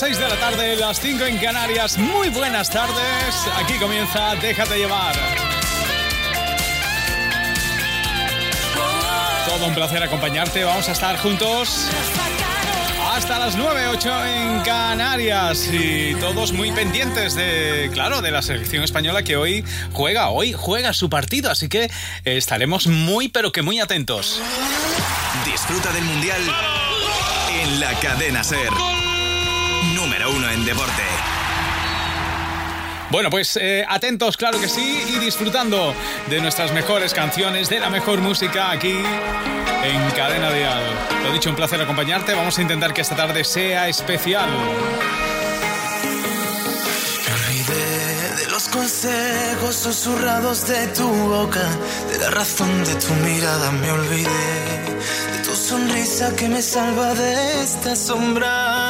Las 6 de la tarde, las 5 en Canarias. Muy buenas tardes. Aquí comienza Déjate llevar. Todo un placer acompañarte. Vamos a estar juntos hasta las 9, 8 en Canarias y todos muy pendientes de, claro, de la selección española que hoy juega, hoy juega su partido, así que estaremos muy pero que muy atentos. Disfruta del Mundial en la cadena Ser. En deporte. Bueno, pues eh, atentos, claro que sí, y disfrutando de nuestras mejores canciones, de la mejor música aquí en Cadena Dial. Lo dicho, un placer acompañarte. Vamos a intentar que esta tarde sea especial. Consejos susurrados de tu boca, de la razón de tu mirada me olvidé, de tu sonrisa que me salva de esta sombra.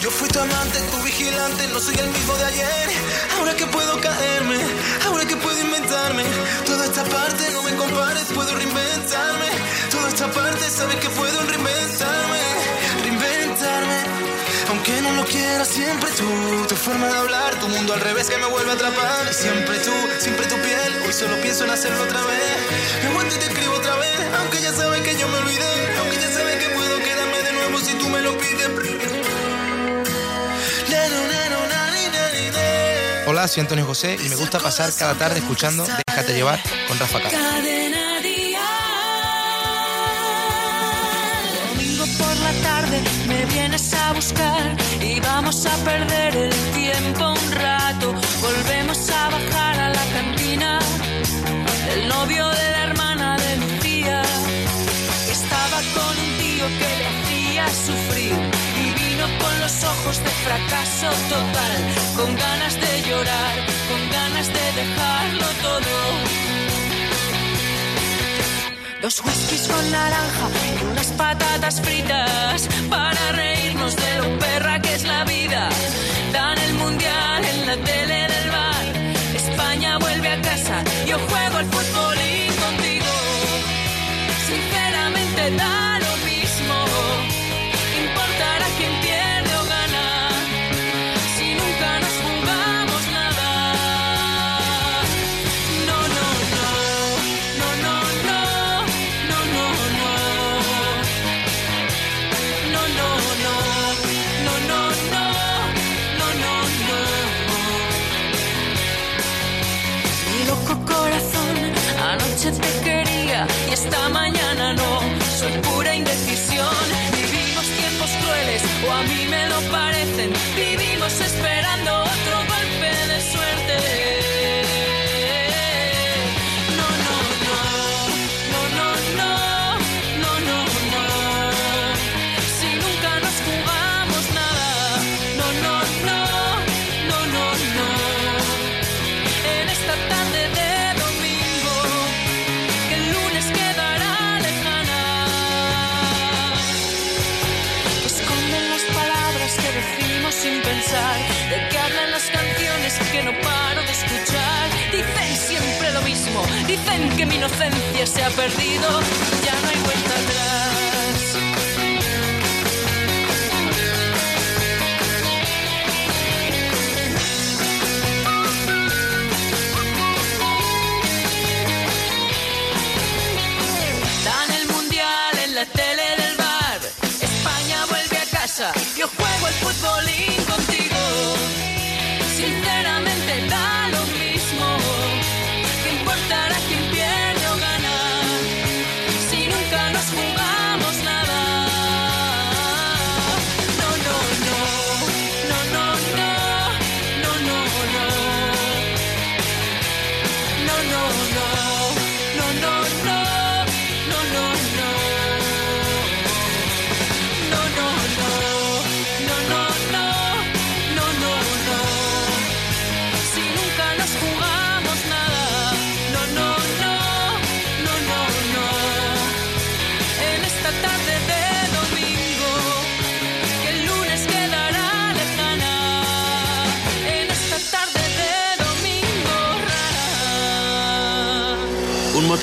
Yo fui tu amante, tu vigilante, no soy el mismo de ayer. Ahora que puedo caerme, ahora que puedo inventarme. Toda esta parte no me compares, puedo reinventarme. Toda esta parte sabes que puedo reinventarme, reinventarme. Aunque no lo quiera, siempre tú. Tu forma de hablar, tu mundo al revés que me vuelve a atrapar. Siempre tú, siempre tu piel. Hoy solo pienso en hacerlo otra vez. Me aguanto y te escribo otra vez. Aunque ya sabes que yo me olvidé. Aunque ya sabes que puedo quedarme de nuevo si tú me lo pides. Hola, soy Antonio José y me gusta pasar cada tarde escuchando Déjate llevar con Rafa Castro. Domingo por la tarde me vienes a buscar y vamos a perder el tiempo un rato. Volvemos a bajar a la cantina. ojos de fracaso total, con ganas de llorar, con ganas de dejarlo todo. Dos whiskies con naranja y unas patatas fritas para reír. Se ha perdido,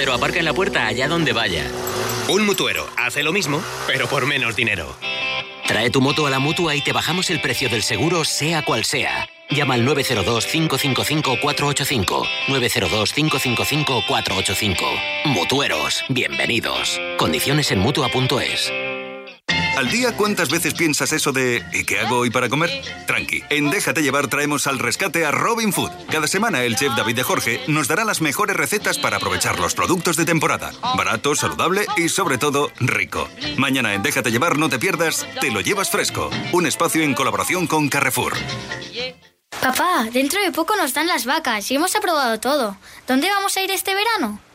Motero aparca en la puerta allá donde vaya. Un mutuero hace lo mismo, pero por menos dinero. Trae tu moto a la mutua y te bajamos el precio del seguro, sea cual sea. Llama al 902-555-485. 902-555-485. Mutueros, bienvenidos. Condiciones en mutua.es. ¿Al día cuántas veces piensas eso de ¿y qué hago hoy para comer? Tranqui, en Déjate llevar traemos al rescate a Robin Food. Cada semana el chef David de Jorge nos dará las mejores recetas para aprovechar los productos de temporada. Barato, saludable y sobre todo rico. Mañana en Déjate llevar no te pierdas, te lo llevas fresco. Un espacio en colaboración con Carrefour. Papá, dentro de poco nos dan las vacas y hemos aprobado todo. ¿Dónde vamos a ir este verano?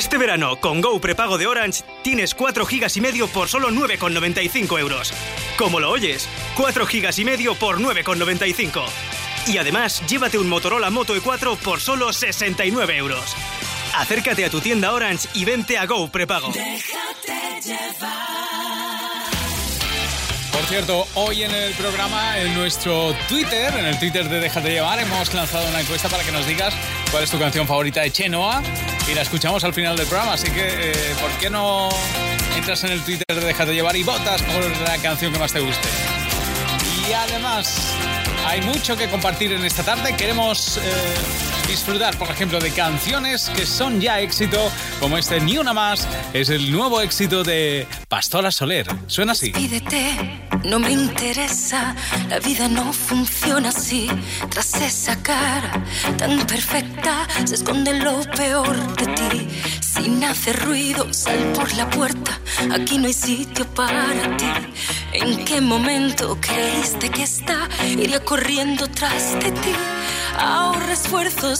Este verano, con Go prepago de Orange, tienes 4 gigas y medio por solo 9,95 euros. Como lo oyes, 4 gigas y medio por 9,95. Y además, llévate un Motorola Moto E4 por solo 69 euros. Acércate a tu tienda Orange y vente a Go prepago. Por cierto, hoy en el programa, en nuestro Twitter, en el Twitter de Déjate Llevar, hemos lanzado una encuesta para que nos digas cuál es tu canción favorita de Chenoa y la escuchamos al final del programa. Así que, eh, ¿por qué no entras en el Twitter de Déjate Llevar y votas por la canción que más te guste? Y además, hay mucho que compartir en esta tarde. Queremos eh, disfrutar, por ejemplo, de canciones que son ya éxito, como este Ni Una Más, es el nuevo éxito de Pastora Soler. Suena así. Pídete, no me interesa, la vida no funciona así. Tras esa cara tan perfecta se esconde lo peor de ti. Sin hacer ruido, sal por la puerta, aquí no hay sitio para ti. ¿En qué momento creíste que está? Iría corriendo tras de ti. Ahorra esfuerzos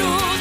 Ha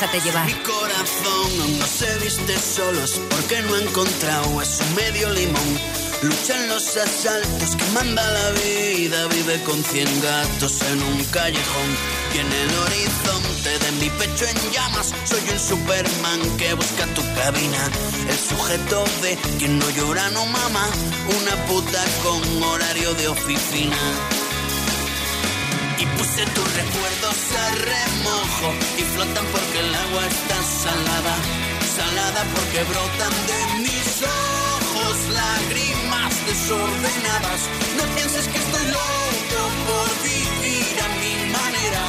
Déjate llevar. Mi corazón no se viste solos porque no ha encontrado a su medio limón. Luchan los asaltos que manda la vida, vive con cien gatos en un callejón. Y en el horizonte de mi pecho en llamas, soy un Superman que busca tu cabina. El sujeto de quien no llora no mama, una puta con horario de oficina. Y puse tus recuerdos a remojo y flotan porque el agua está salada. Salada porque brotan de mis ojos lágrimas desordenadas. No pienses que estoy loco por vivir a mi manera.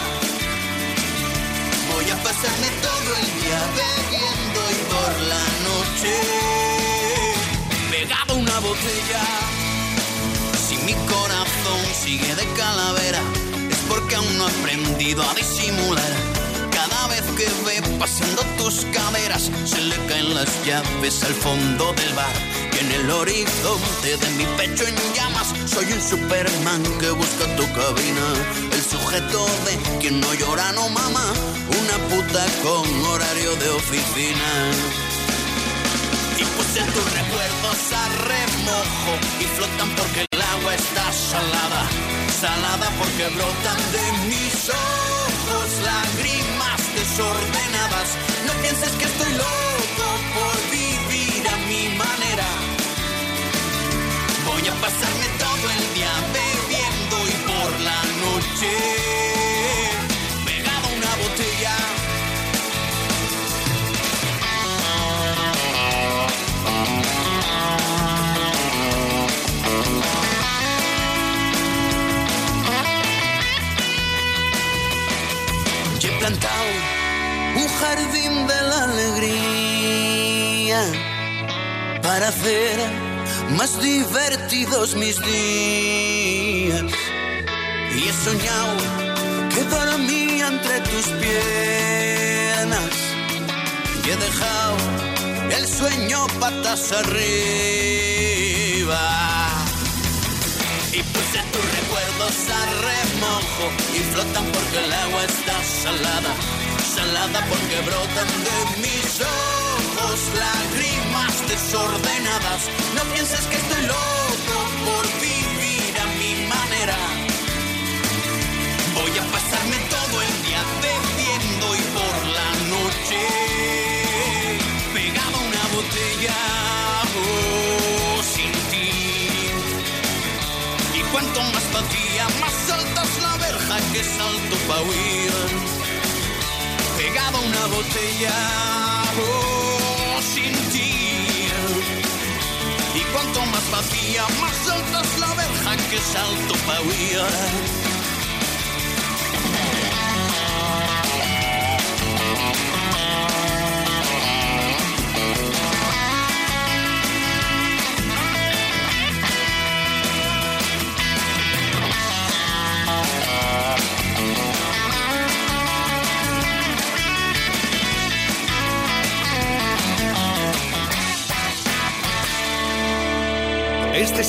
Voy a pasarme todo el día bebiendo y por la noche pegado una botella. Si mi corazón sigue de calavera, porque aún no he aprendido a disimular. Cada vez que ve pasando tus caderas, se le caen las llaves al fondo del bar. Y en el horizonte de mi pecho en llamas, soy un Superman que busca tu cabina. El sujeto de quien no llora no mama, una puta con horario de oficina. Y puse tus recuerdos a remojo y flotan porque el agua está salada. Salada porque brotan de mis ojos lágrimas desordenadas. No pienses que estoy loco por vivir a mi manera. Voy a pasarme todo el día bebiendo y por la noche jardín de la alegría para hacer más divertidos mis días. Y he soñado que dormía entre tus piernas y he dejado el sueño patas arriba. Y puse tus recuerdos a remojo y flotan porque el agua está salada. Porque brotan de mis ojos lágrimas desordenadas. No pienses que estoy loco por vivir a mi manera. Voy a pasarme todo el día bebiendo y por la noche pegado a una botella oh, sin ti. Y cuanto más vacía, más alta es la verja que salto pa' huir. Pegado a una botella oh, sin ti. Y cuanto más vacía, más alta es la verja que salto pa' huir.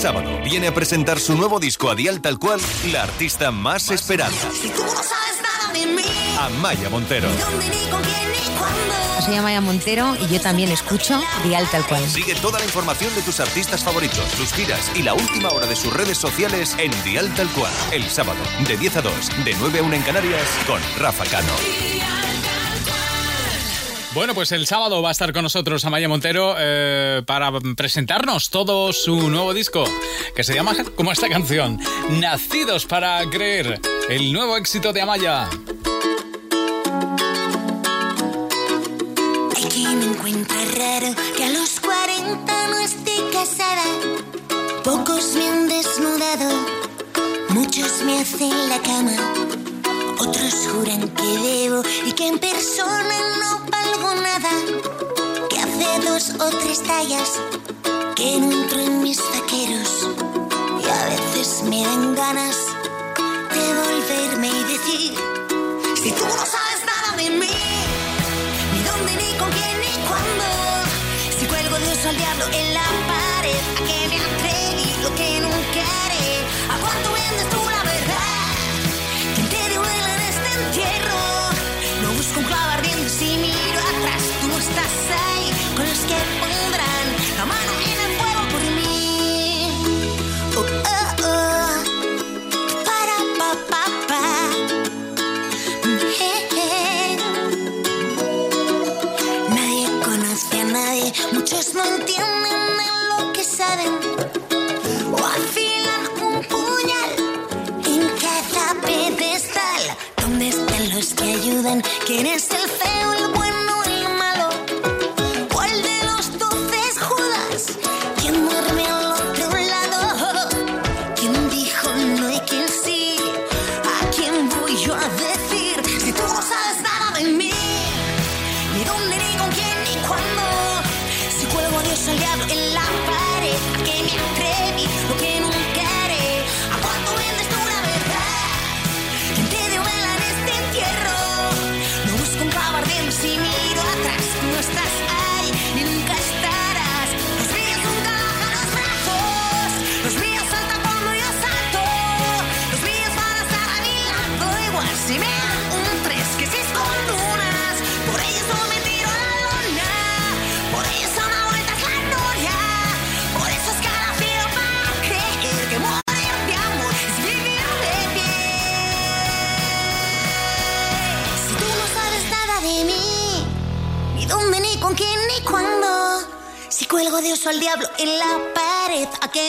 Sábado viene a presentar su nuevo disco a Dial Tal Cual, la artista más esperada, Si tú no sabes nada de mí, Amaya Montero. Soy Amaya Montero y yo también escucho Dial Tal Cual. Sigue toda la información de tus artistas favoritos, sus giras y la última hora de sus redes sociales en Dial Tal Cual. El sábado, de 10 a 2, de 9 a 1 en Canarias, con Rafa Cano. Bueno, pues el sábado va a estar con nosotros Amaya Montero eh, para presentarnos todo su nuevo disco, que se llama como esta canción, Nacidos para Creer, el nuevo éxito de Amaya. Hay quien encuentra raro que a los 40 no esté casada. Pocos me han desnudado, muchos me hacen la cama. Otros juran que debo y que en persona no valgo nada. Que hace dos o tres tallas que entro en mis vaqueros. Y a veces me dan ganas de volverme y decir: Si tú no sabes nada de mí ni dónde, ni con quién, ni cuándo. Si cuelgo de oso al diablo en la pared, a que me atreví lo que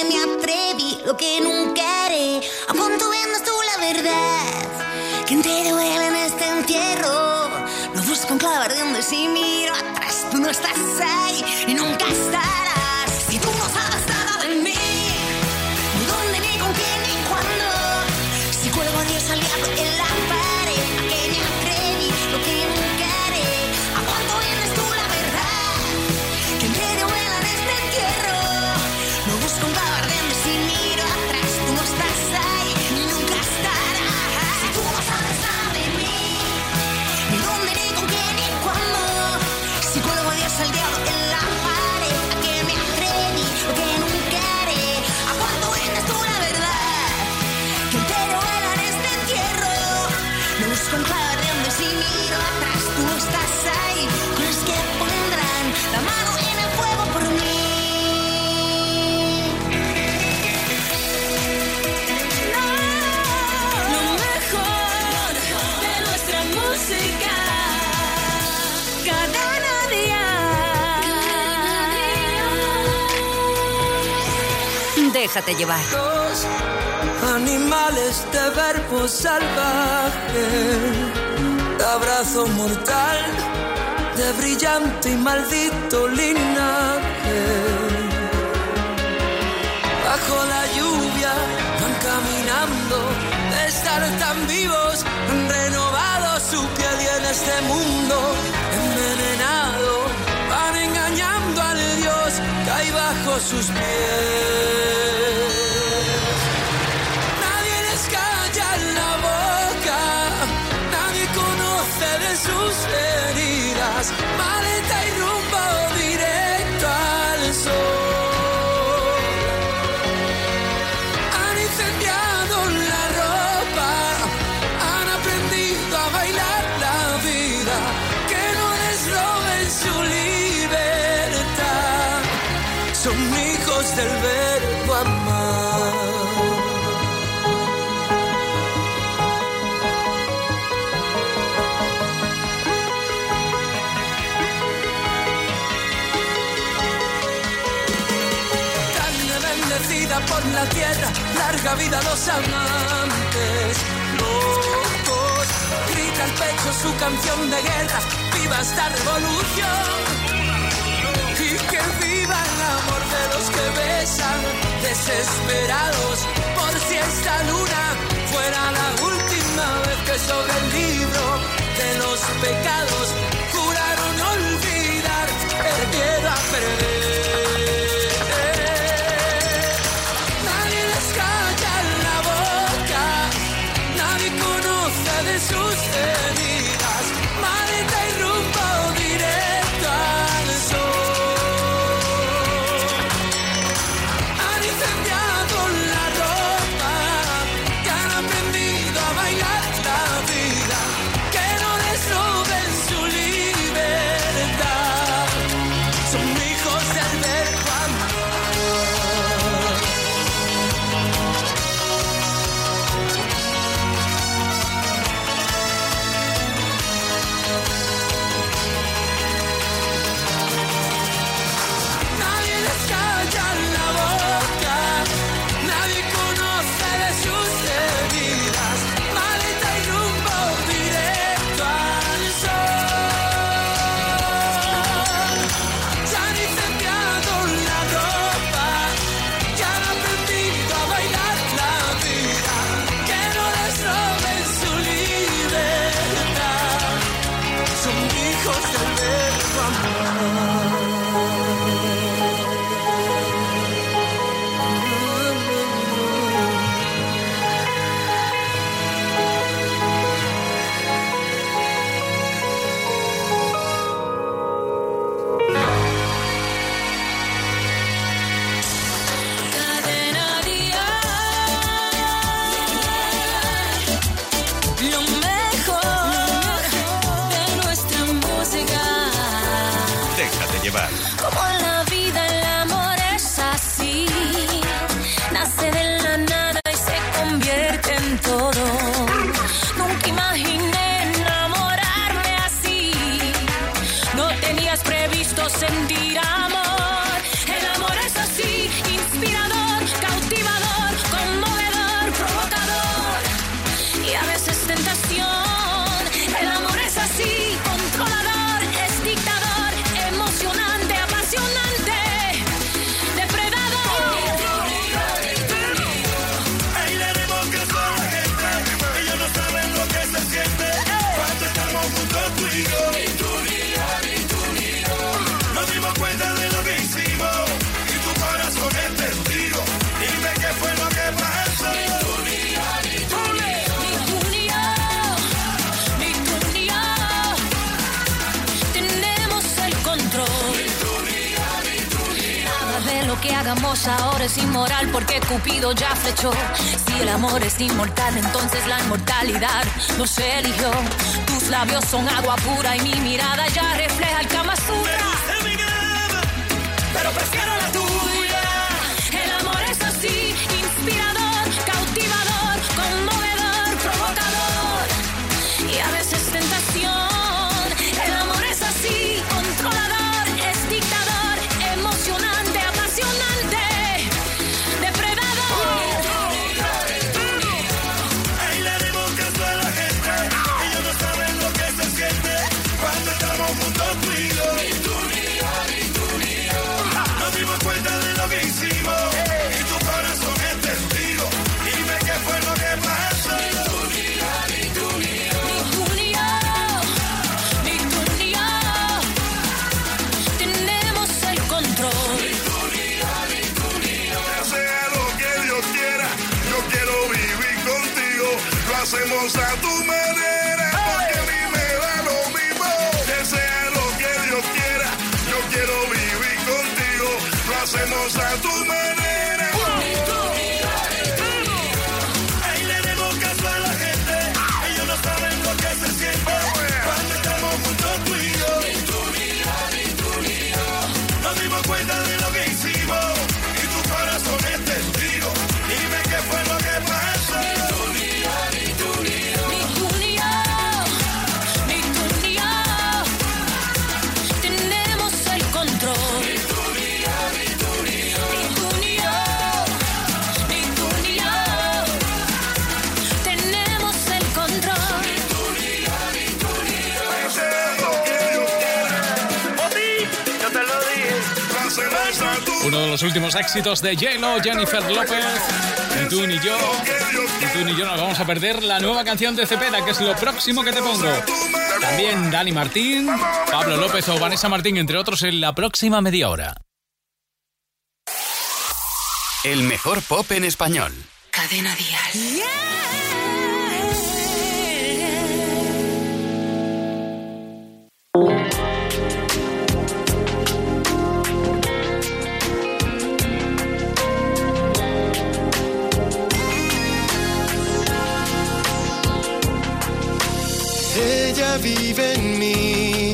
me Escobar. Animales de verbo salvaje, de abrazo mortal, de brillante y maldito linaje. Bajo la lluvia van caminando, de estar tan vivos, han renovado su piel y en este mundo envenenado van engañando al Dios que hay bajo sus pies. tierra, larga vida a los amantes. Locos, grita al pecho su canción de guerra, viva esta revolución. Y que viva el amor de los que besan, desesperados por si esta luna fuera la última vez que sobre el libro de los pecados love. Tus labios son agua pura y los últimos éxitos de J-Lo, Jennifer López. Ni tú ni yo, ni tú ni yo nos vamos a perder la nueva canción de Cepeda, que es lo próximo que te pongo. También Dani Martín, Pablo López o Vanessa Martín, entre otros, en la próxima media hora. El mejor pop en español. Cadena Dial. Ella vive en mí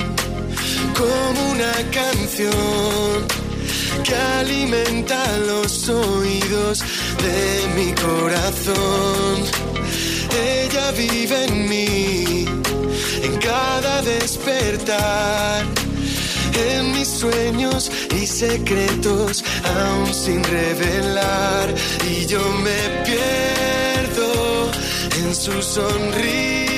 como una canción que alimenta los oídos de mi corazón. Ella vive en mí en cada despertar, en mis sueños y secretos aún sin revelar. Y yo me pierdo en su sonrisa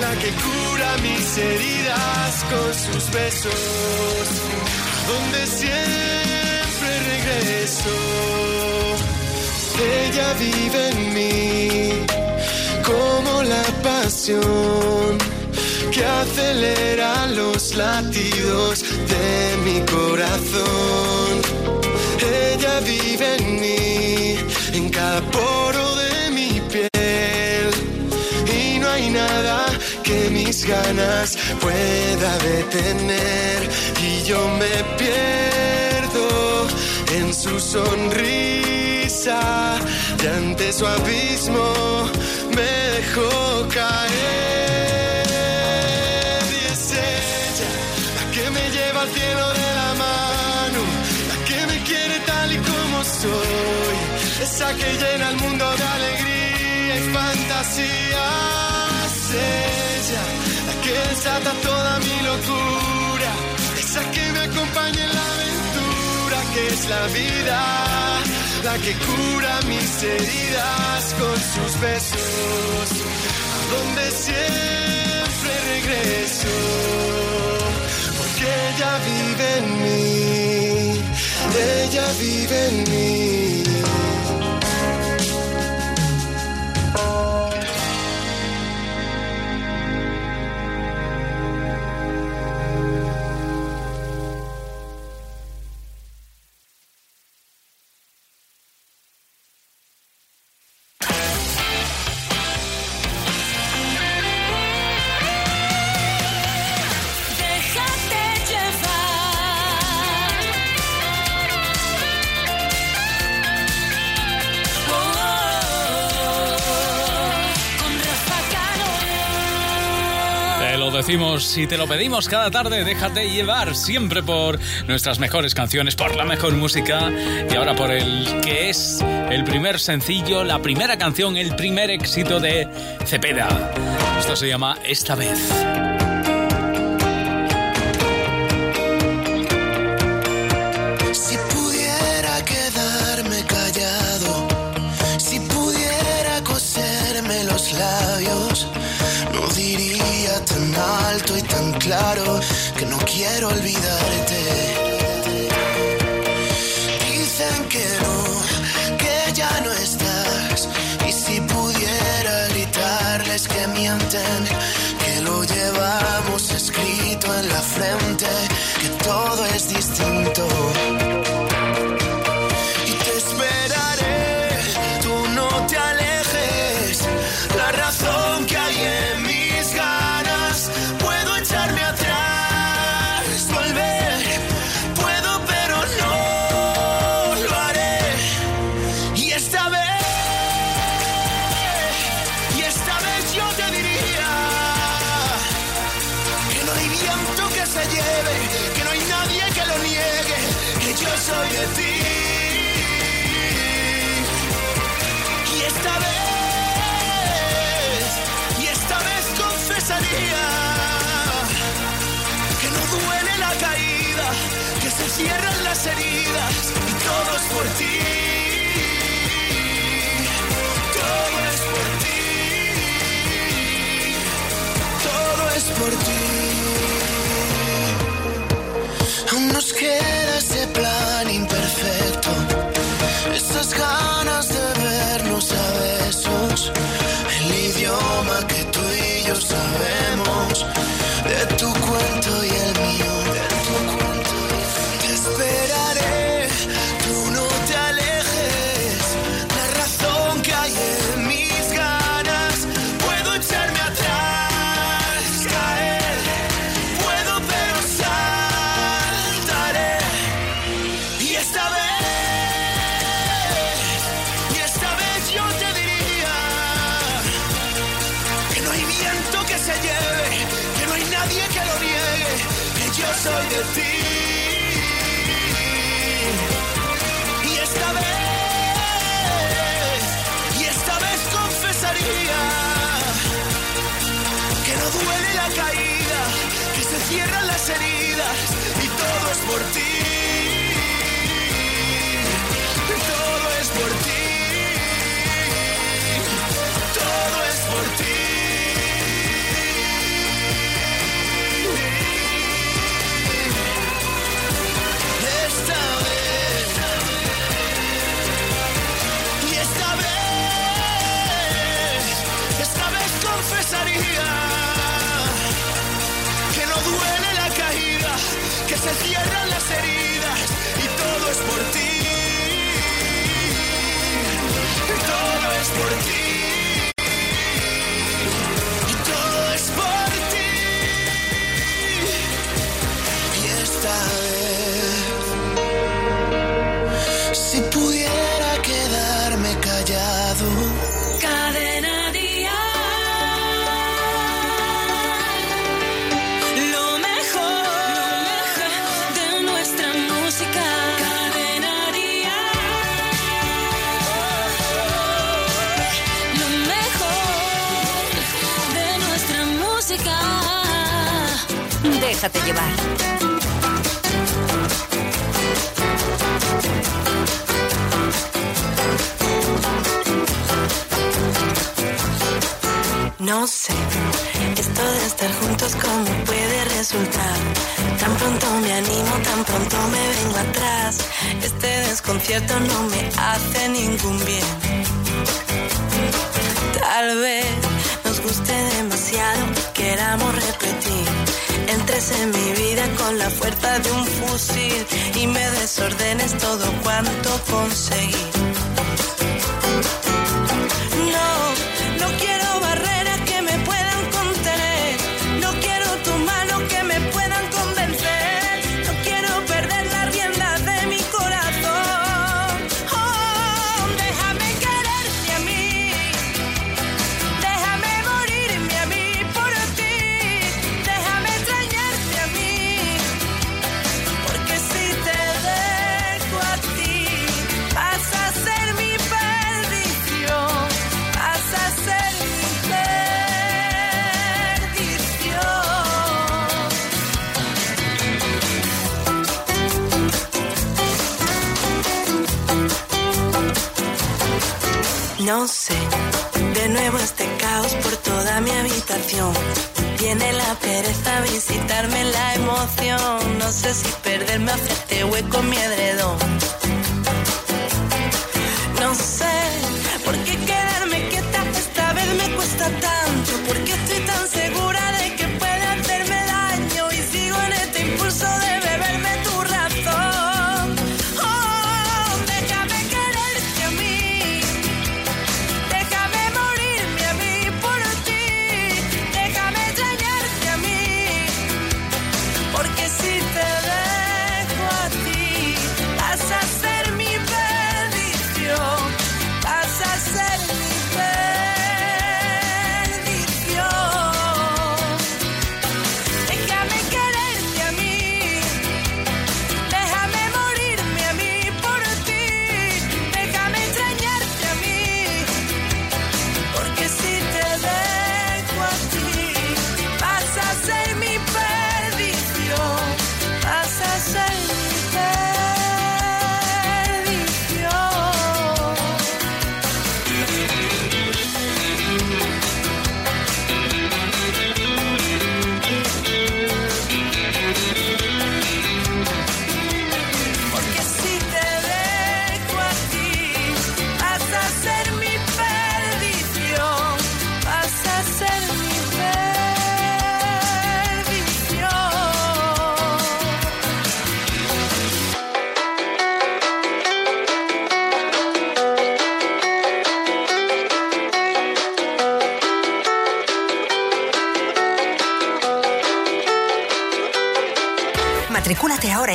la que cura mis heridas con sus besos, donde siempre regreso. Ella vive en mí como la pasión que acelera los latidos de mi corazón. Ella vive en mí, en cada poro que mis ganas pueda detener. Y yo me pierdo en su sonrisa. Y ante su abismo me dejó caer. Y es ella la que me lleva al cielo de la mano la que me quiere tal y como soy esa que llena el mundo de alegría y ella la que desata toda mi locura esa que me acompaña en la aventura que es la vida la que cura mis heridas con sus besos a donde siempre regreso porque ella vive en mí ella vive en mí decimos y te lo pedimos cada tarde. Déjate llevar siempre por nuestras mejores canciones, por la mejor música y ahora por el que es el primer sencillo, la primera canción, el primer éxito de Cepeda. Esto se llama Esta vez. Claro que no quiero olvidarte. Dicen que no, que ya no estás. Y si pudiera gritarles que mienten, que lo llevamos escrito en la frente, que todo es distinto. Por ti. Soy heridas y todo es por ti. Desconcierto no me hace ningún bien. Tal vez nos guste demasiado, queramos repetir. Entres en mi vida con la fuerza de un fusil y me desordenes todo cuanto conseguí. No sé, de nuevo este caos por toda mi habitación. Viene la pereza a visitarme la emoción. No sé si perderme hacia este hueco mi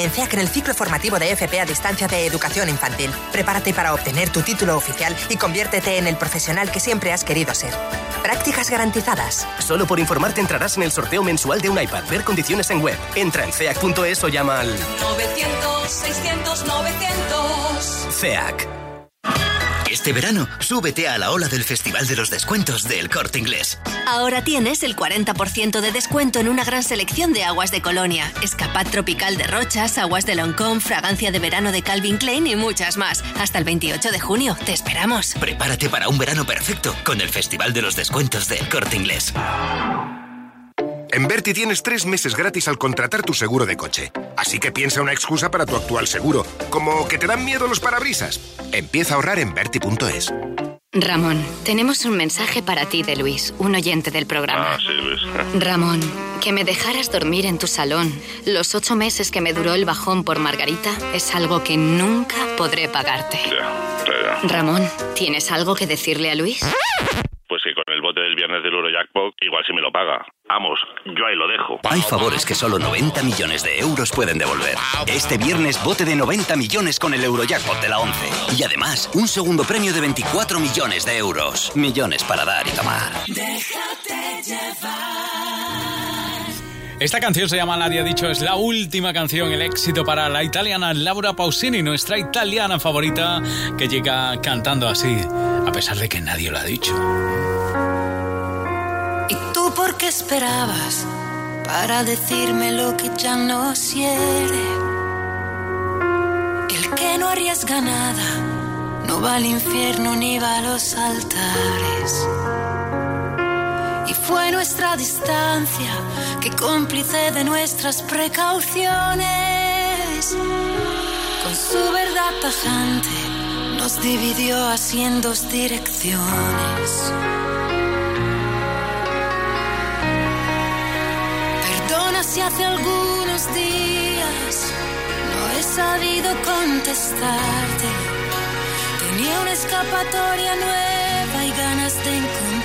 en CEAC en el ciclo formativo de FP a distancia de educación infantil. Prepárate para obtener tu título oficial y conviértete en el profesional que siempre has querido ser. Prácticas garantizadas. Solo por informarte entrarás en el sorteo mensual de un iPad. Ver condiciones en web. Entra en ceac.es o llama al 900, 600, 900. CEAC. Este verano, súbete a la ola del Festival de los Descuentos del Corte Inglés. Ahora tienes el 40% de descuento en una gran selección de aguas de Colonia, Escapat Tropical de Rochas, aguas de Loncón, fragancia de verano de Calvin Klein y muchas más. Hasta el 28 de junio. Te esperamos. Prepárate para un verano perfecto con el Festival de los Descuentos del Corte Inglés. En Berti tienes tres meses gratis al contratar tu seguro de coche. Así que piensa una excusa para tu actual seguro, como que te dan miedo los parabrisas. Empieza a ahorrar en Berti.es. Ramón, tenemos un mensaje para ti de Luis, un oyente del programa. Ah, sí, Luis. Ramón, que me dejaras dormir en tu salón los ocho meses que me duró el bajón por Margarita es algo que nunca podré pagarte. Ya, ya. Ramón, ¿tienes algo que decirle a Luis? Pues que con el bote del viernes del Eurojackpot igual si me lo paga. Vamos, yo ahí lo dejo. Hay favores que solo 90 millones de euros pueden devolver. Este viernes bote de 90 millones con el Eurojackpot de la 11. Y además, un segundo premio de 24 millones de euros. Millones para dar y tomar. Déjate llevar. Esta canción se llama Nadie ha dicho, es la última canción, el éxito para la italiana Laura Pausini, nuestra italiana favorita, que llega cantando así, a pesar de que nadie lo ha dicho. ¿Y tú por qué esperabas para decirme lo que ya no quiere? El que no arriesga nada no va al infierno ni va a los altares. Y fue nuestra distancia que cómplice de nuestras precauciones. Con su verdad tajante nos dividió así en dos direcciones. Perdona si hace algunos días no he sabido contestarte. Tenía una escapatoria nueva y ganas de encontrarme.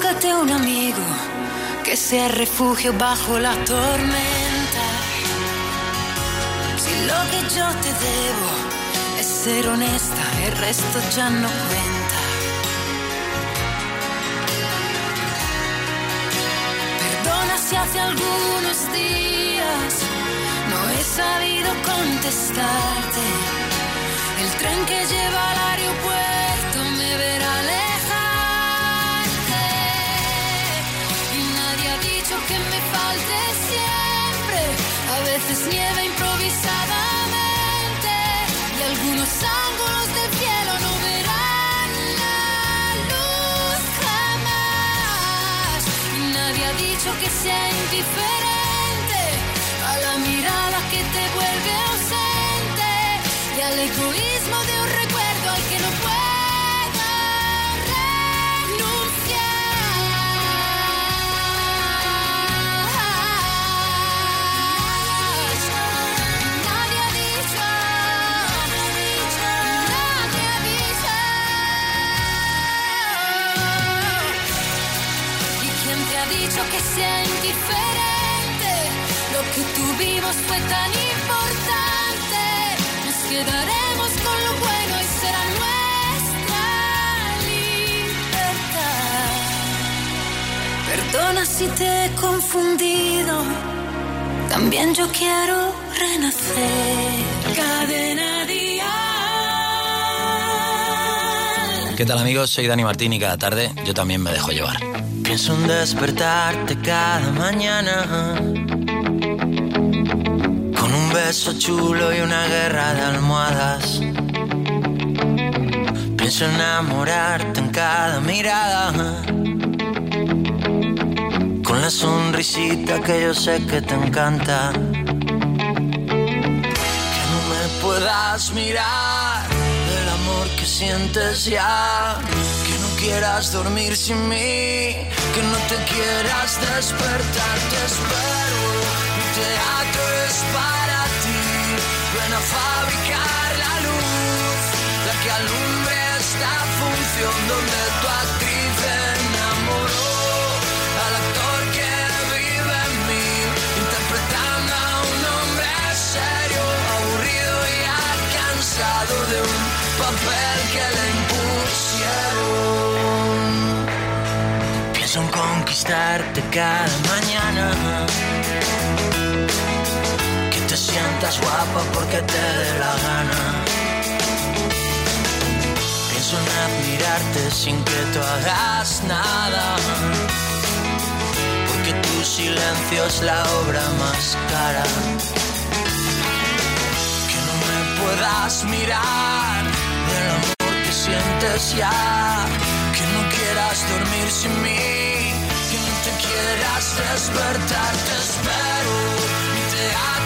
Búscate un amigo que sea refugio bajo la tormenta. Si Lo que yo te debo es ser honesta, el resto ya no cuenta. Perdona si hace algunos días no he sabido contestarte. El tren que lleva al aeropuerto veces nieve improvisadamente. Y algunos ángulos tuvimos fue tan importante. Nos quedaremos con lo bueno y será nuestra libertad. Perdona si te he confundido. También yo quiero renacer. Cadena Dial. ¿Qué tal amigos? Soy Dani Martín y cada tarde yo también me dejo llevar. Pienso en despertarte cada mañana beso chulo y una guerra de almohadas. Pienso enamorarte en cada mirada con la sonrisita que yo sé que te encanta. Que no me puedas mirar del amor que sientes ya. Que no quieras dormir sin mí, que no te quieras despertar, te espero. Mi teatro es para fabricar la luz, la que alumbre esta función donde tu actriz enamoró al actor que vive en mí, interpretando a un hombre serio, aburrido y cansado de un papel que le impusieron. Pienso en conquistarte cada mañana. Te sientas guapa porque te dé la gana. Pienso en admirarte sin que tú hagas nada. Porque tu silencio es la obra más cara. Que no me puedas mirar del amor que sientes ya. Que no quieras dormir sin mí. Que no te quieras despertar, te espero. Mi teatro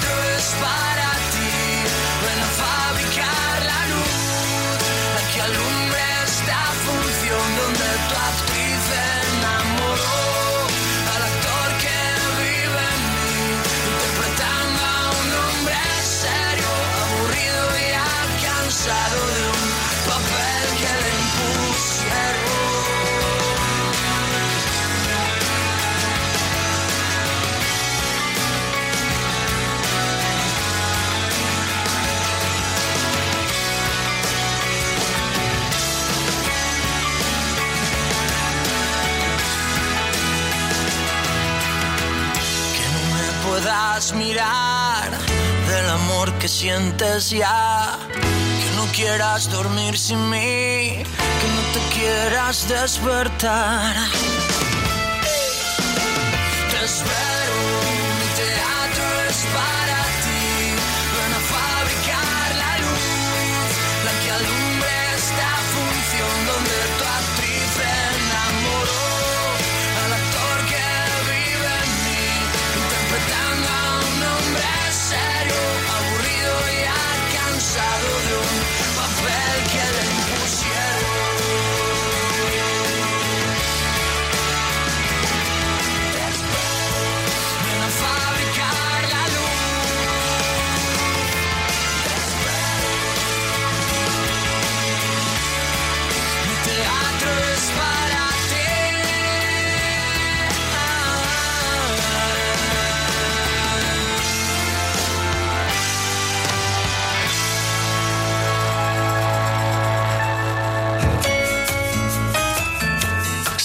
mirar del amor que sientes ya, que no quieras dormir sin mí, que no te quieras despertar.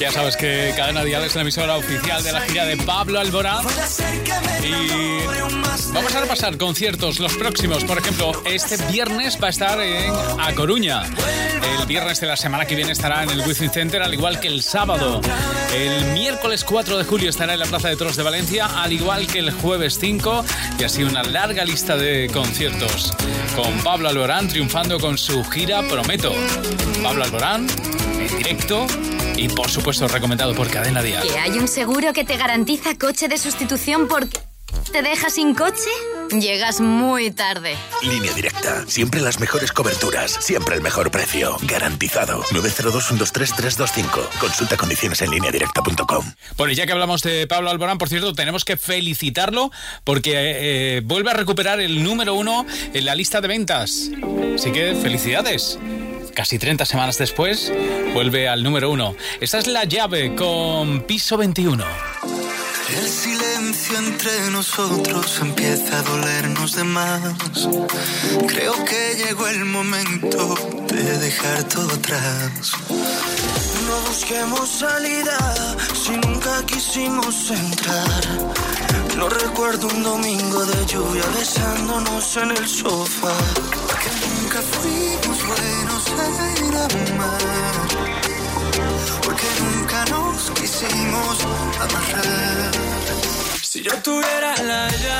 Ya sabes que Cadena Dial es la emisora oficial de la gira de Pablo Alborán. Y vamos a repasar conciertos, los próximos. Por ejemplo, este viernes va a estar en A Coruña. El viernes de la semana que viene estará en el Wizzing Center, al igual que el sábado. El miércoles 4 de julio estará en la Plaza de Toros de Valencia, al igual que el jueves 5. Y así una larga lista de conciertos. Con Pablo Alborán triunfando con su gira Prometo. Pablo Alborán en directo y por supuesto recomendado por Cadena Dial. ¿Que hay un seguro que te garantiza coche de sustitución porque te deja sin coche? Llegas muy tarde. Línea directa. Siempre las mejores coberturas. Siempre el mejor precio. Garantizado. 902-123-325. Consulta condiciones en línea directa.com. Bueno, y ya que hablamos de Pablo Alborán, por cierto, tenemos que felicitarlo porque eh, vuelve a recuperar el número uno en la lista de ventas. Así que felicidades casi 30 semanas después, vuelve al número uno. Esta es la llave con piso 21. El silencio entre nosotros empieza a dolernos de más. Creo que llegó el momento de dejar todo atrás. No busquemos salida si nunca quisimos entrar. No recuerdo un domingo de lluvia besándonos en el sofá. Nunca fuimos buenos en amar. Porque nunca nos quisimos amarrar. Si yo tuviera la llave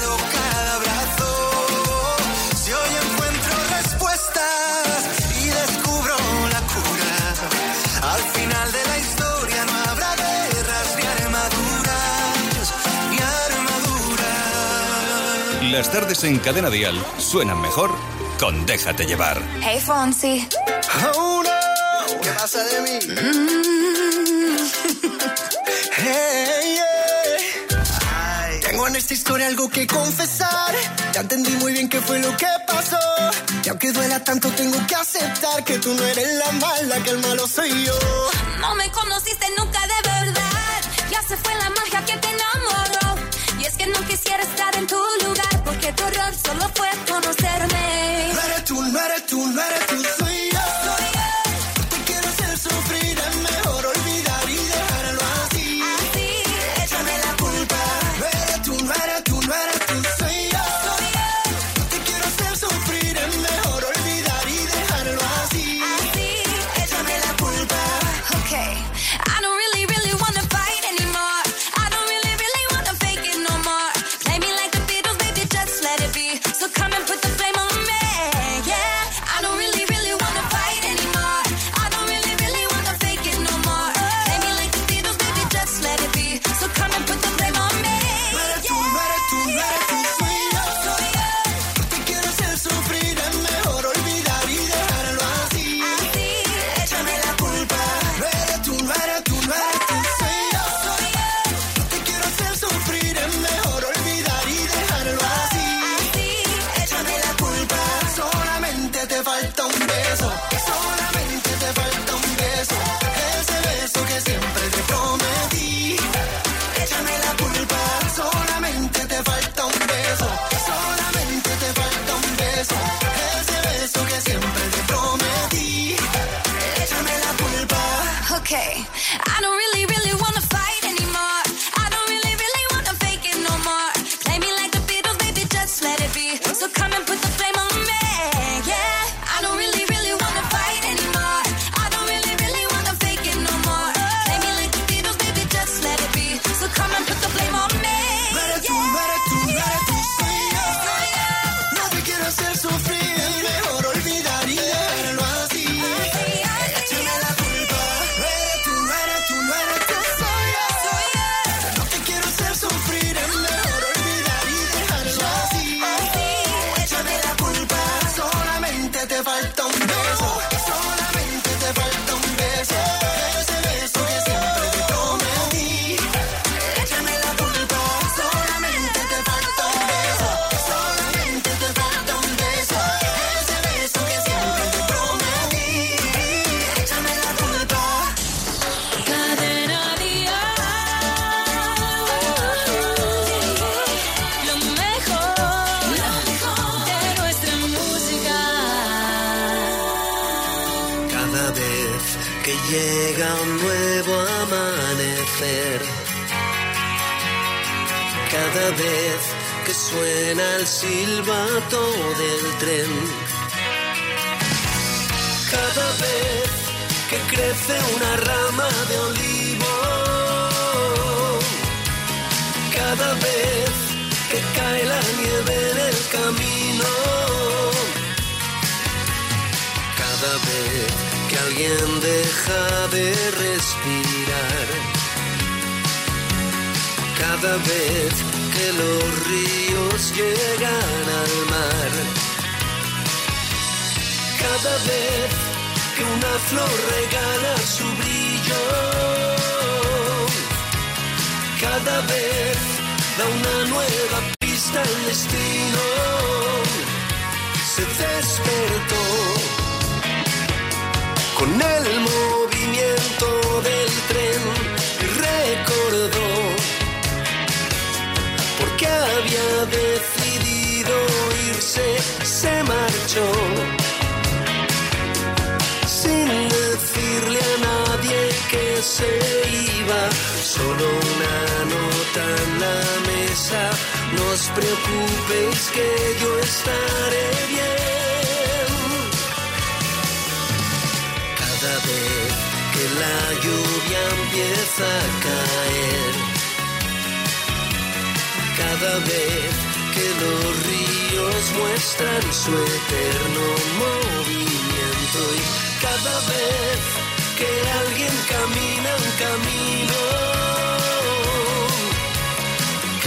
Las tardes en Cadena Dial suenan mejor con Déjate llevar. Hey, Fonsi. Oh no, ¿qué pasa de mí? Hey, yeah. Ay, Tengo en esta historia algo que confesar. Ya entendí muy bien qué fue lo que pasó. Y aunque duela tanto, tengo que aceptar que tú no eres la mala, que el malo soy yo. No me conociste nunca de verdad. Ya se fue la magia que te enamoró. Y es que no quisiera estar en tu lugar. Porque tu error solo fue conocerme. No eres tú, no eres tú, no eres tú, que crece una rama de olivo. Cada vez que cae la nieve en el camino. Cada vez que alguien deja de respirar. Cada vez que los ríos llegan al mar. Cada vez que una flor regala su brillo. Cada vez da una nueva pista al destino. Se despertó con el movimiento del tren y recordó porque había decidido irse, se marchó decirle a nadie que se iba, solo una nota en la mesa, no os preocupéis que yo estaré bien. Cada vez que la lluvia empieza a caer, cada vez que los ríos muestran su eterno movimiento y cada vez que alguien camina un camino,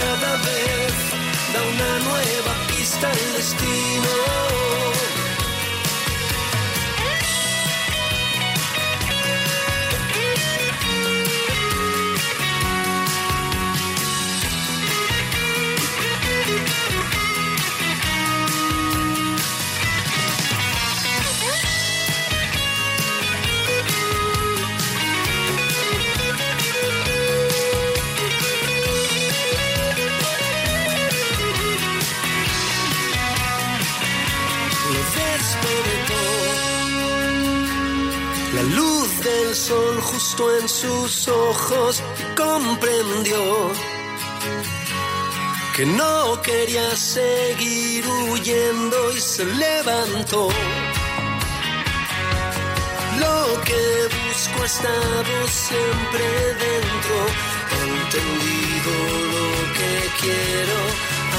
cada vez da una nueva pista al destino. Sus ojos comprendió que no quería seguir huyendo y se levantó. Lo que busco ha estado siempre dentro, he entendido lo que quiero,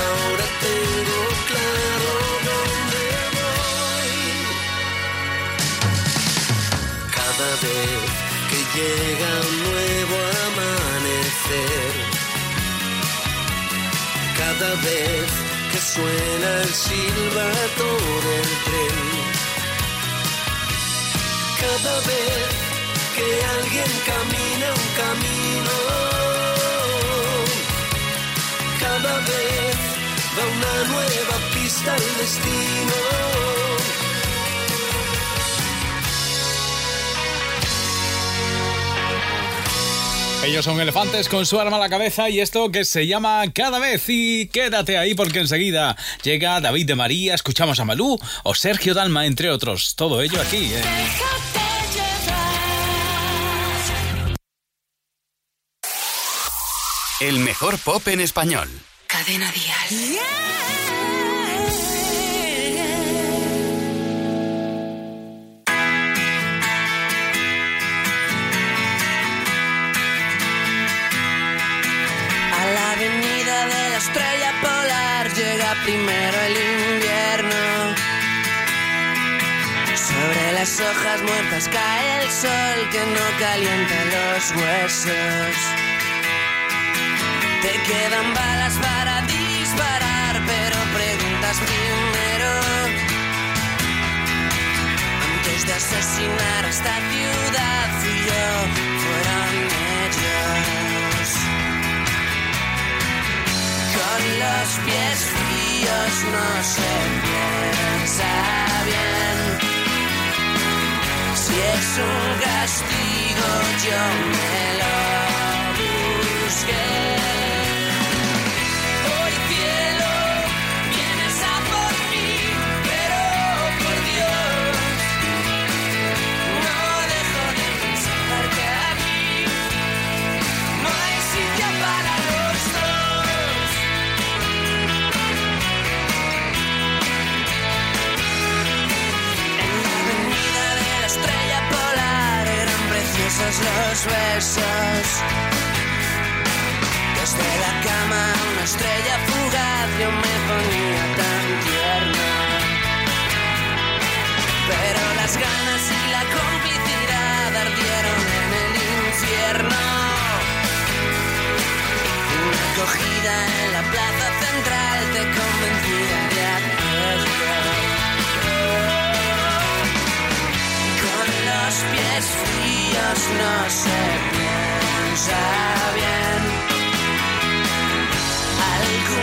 ahora tengo claro dónde voy. Cada vez llega un nuevo amanecer, cada vez que suena el silbato del tren, cada vez que alguien camina un camino, cada vez da una nueva pista al destino. Ellos son elefantes con su arma a la cabeza y esto que se llama Cada vez. Y quédate ahí porque enseguida llega David de María, escuchamos a Malú o Sergio Dalma, entre otros. Todo ello aquí. en El mejor pop en español. Cadena Dial. A primero el invierno. Sobre las hojas muertas cae el sol que no calienta los huesos. Te quedan balas para disparar, pero preguntas primero. Antes de asesinar esta ciudad, fui yo, fueron ellos. Con los pies fríos no se piensa bien. Si es un castigo, yo me lo busqué. Besos. Desde la cama una estrella fugaz yo me ponía tan tierno. Pero las ganas y la complicidad ardieron en el infierno. Una acogida en la plaza central te convencía de aquello. pies fríos no se piensa bien.